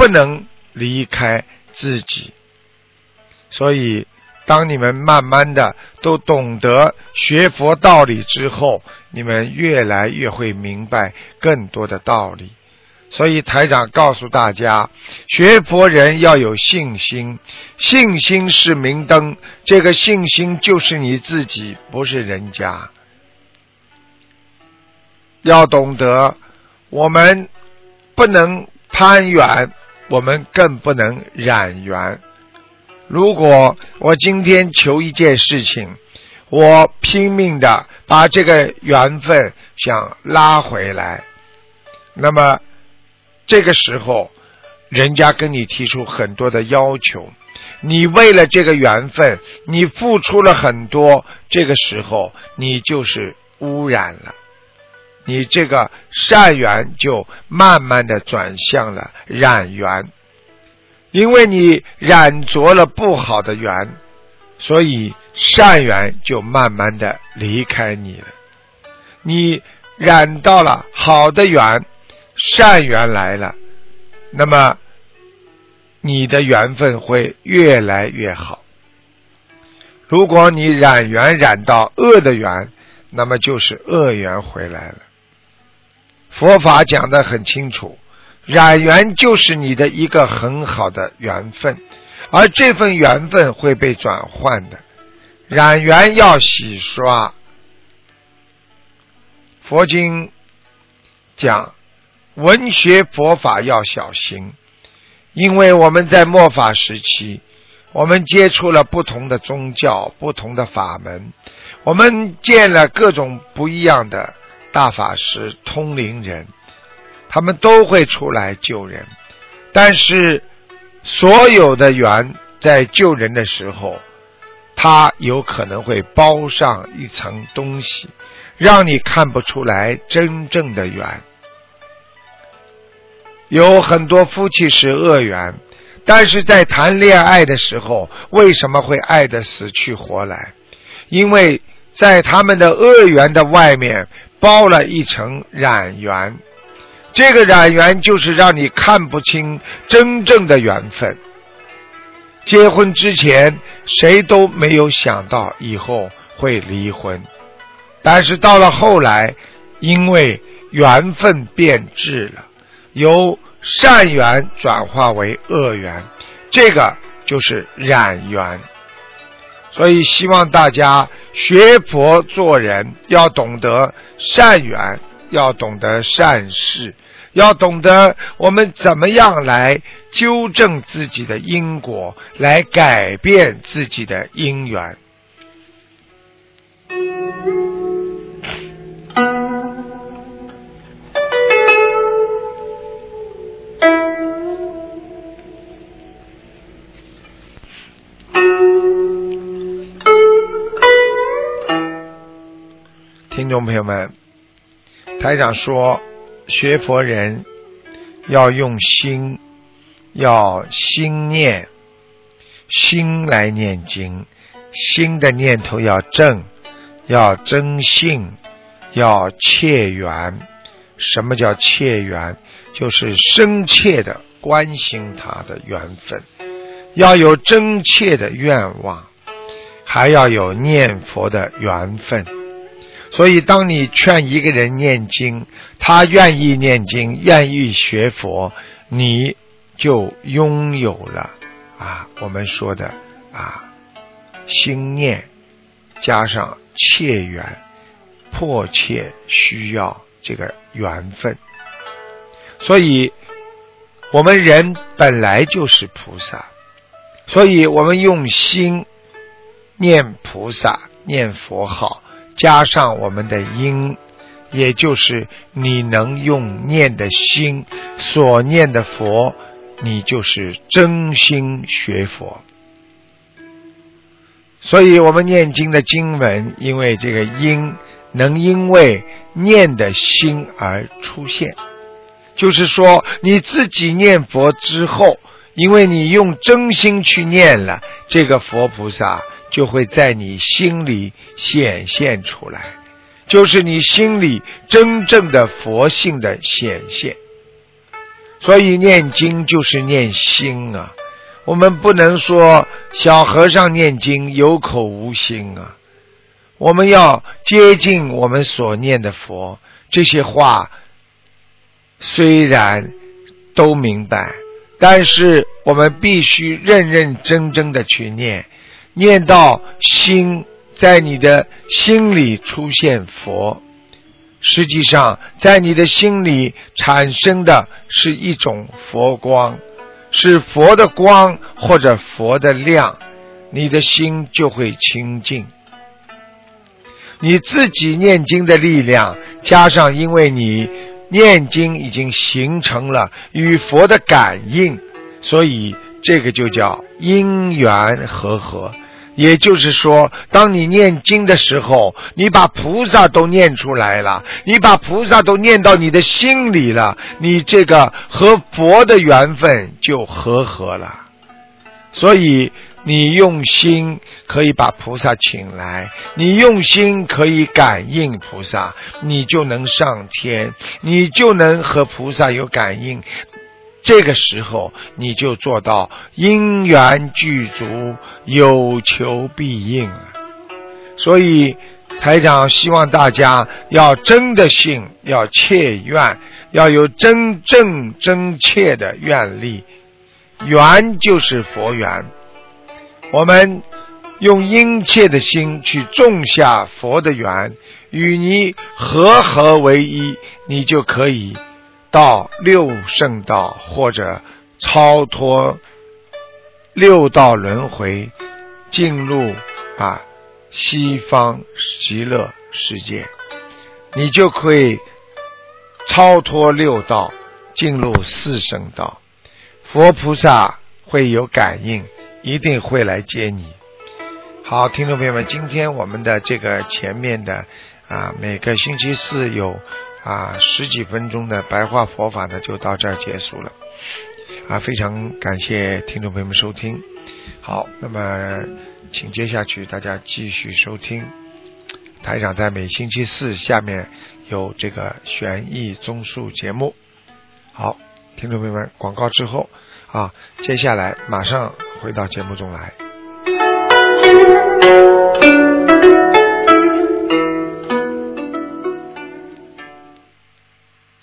不能离开自己。所以，当你们慢慢的都懂得学佛道理之后，你们越来越会明白更多的道理。所以台长告诉大家，学佛人要有信心，信心是明灯。这个信心就是你自己，不是人家。要懂得，我们不能攀缘，我们更不能染缘。如果我今天求一件事情，我拼命的把这个缘分想拉回来，那么这个时候，人家跟你提出很多的要求，你为了这个缘分，你付出了很多，这个时候你就是污染了，你这个善缘就慢慢的转向了染缘。因为你染着了不好的缘，所以善缘就慢慢的离开你了。你染到了好的缘，善缘来了，那么你的缘分会越来越好。如果你染缘染到恶的缘，那么就是恶缘回来了。佛法讲的很清楚。染缘就是你的一个很好的缘分，而这份缘分会被转换的。染缘要洗刷。佛经讲，文学佛法要小心，因为我们在末法时期，我们接触了不同的宗教、不同的法门，我们见了各种不一样的大法师、通灵人。他们都会出来救人，但是所有的缘在救人的时候，他有可能会包上一层东西，让你看不出来真正的缘。有很多夫妻是恶缘，但是在谈恋爱的时候，为什么会爱得死去活来？因为在他们的恶缘的外面包了一层染缘。这个染缘就是让你看不清真正的缘分。结婚之前，谁都没有想到以后会离婚，但是到了后来，因为缘分变质了，由善缘转化为恶缘，这个就是染缘。所以希望大家学佛做人，要懂得善缘。要懂得善事，要懂得我们怎么样来纠正自己的因果，来改变自己的因缘。听众朋友们。台长说，学佛人要用心，要心念，心来念经，心的念头要正，要真信，要切缘。什么叫切缘？就是深切的关心他的缘分，要有真切的愿望，还要有念佛的缘分。所以，当你劝一个人念经，他愿意念经，愿意学佛，你就拥有了啊，我们说的啊，心念加上切缘，迫切需要这个缘分。所以，我们人本来就是菩萨，所以我们用心念菩萨，念佛号。加上我们的因，也就是你能用念的心所念的佛，你就是真心学佛。所以我们念经的经文，因为这个因能因为念的心而出现，就是说你自己念佛之后，因为你用真心去念了这个佛菩萨。就会在你心里显现出来，就是你心里真正的佛性的显现。所以念经就是念心啊。我们不能说小和尚念经有口无心啊。我们要接近我们所念的佛，这些话虽然都明白，但是我们必须认认真真的去念，念到心在你的心里出现佛。实际上，在你的心里产生的是一种佛光，是佛的光或者佛的亮，你的心就会清净。你自己念经的力量，加上因为你念经已经形成了与佛的感应，所以这个就叫因缘和合。也就是说，当你念经的时候，你把菩萨都念出来了，你把菩萨都念到你的心里了，你这个和佛的缘分就和合了。所以，你用心可以把菩萨请来，你用心可以感应菩萨，你就能上天，你就能和菩萨有感应。这个时候，你就做到因缘具足，有求必应所以，台长希望大家要真的信，要切愿，要有真正真切的愿力。缘就是佛缘，我们用殷切的心去种下佛的缘，与你合合为一，你就可以。到六圣道或者超脱六道轮回，进入啊西方极乐世界，你就可以超脱六道，进入四圣道。佛菩萨会有感应，一定会来接你。好，听众朋友们，今天我们的这个前面的啊，每个星期四有。啊，十几分钟的白话佛法呢，就到这儿结束了。啊，非常感谢听众朋友们收听。好，那么请接下去大家继续收听。台长在每星期四下面有这个悬疑综述节目。好，听众朋友们，广告之后啊，接下来马上回到节目中来。